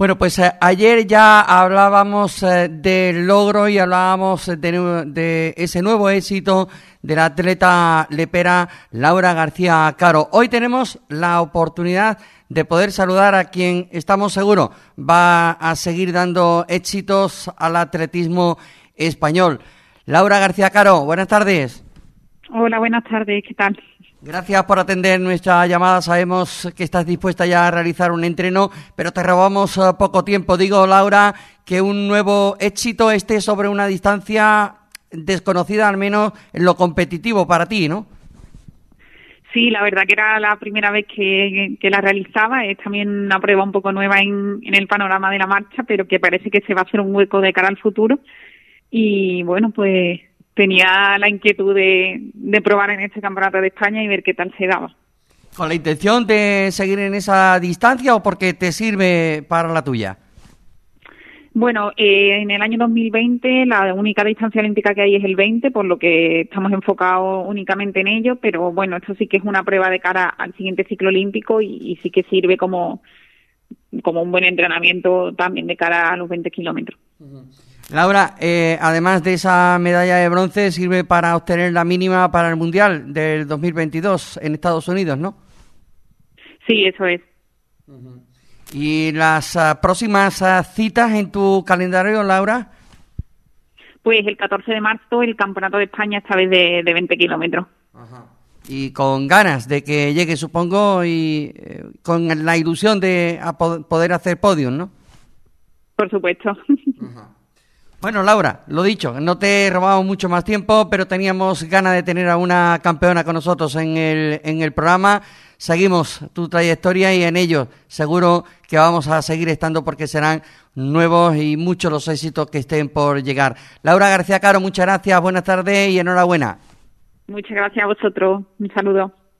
Bueno, pues eh, ayer ya hablábamos eh, del logro y hablábamos de, de, ese nuevo éxito de la atleta lepera Laura García Caro. Hoy tenemos la oportunidad de poder saludar a quien estamos seguros va a seguir dando éxitos al atletismo español. Laura García Caro, buenas tardes. Hola, buenas tardes, ¿qué tal? Gracias por atender nuestra llamada. Sabemos que estás dispuesta ya a realizar un entreno, pero te robamos eh, poco tiempo. Digo, Laura, que un nuevo éxito esté sobre una distancia desconocida, al menos en lo competitivo para ti, ¿no? Sí, la verdad que era la primera vez que, la realizaba. Es también una prueba un poco nueva en, en el panorama de la marcha, pero que parece que se va a hacer un hueco de cara al futuro. Y bueno, pues tenía la inquietud de, probar en este campeonato de España y ver qué tal se daba. ¿Con la intención de seguir en esa distancia o porque te sirve para la tuya? Bueno, eh, en el año 2020 la única distancia olímpica que hay es el 20, por lo que estamos enfocados únicamente en ello, pero bueno, esto sí que es una prueba de cara al siguiente ciclo olímpico y, sí que sirve como, como un buen entrenamiento también de cara a los 20 kilómetros. Laura, eh, además de esa medalla de bronce, sirve para obtener la mínima para el Mundial del 2022 en Estados Unidos, ¿no? Sí, eso es. ¿Y las ah, próximas ah, citas en tu calendario, Laura? Pues el 14 de marzo el Campeonato de España, esta vez de, 20 kilómetros. Y con ganas de que llegue, supongo, y eh, con la ilusión de poder hacer podium, ¿no? Por supuesto. Bueno, Laura, lo dicho, no te robamos mucho más tiempo, pero teníamos ganas de tener a una campeona con nosotros en el, en el programa. Seguimos tu trayectoria y en ello seguro que vamos a seguir estando porque serán nuevos y muchos los éxitos que estén por llegar. Laura García Caro, muchas gracias, buenas tardes y enhorabuena. Muchas gracias a vosotros. Un saludo.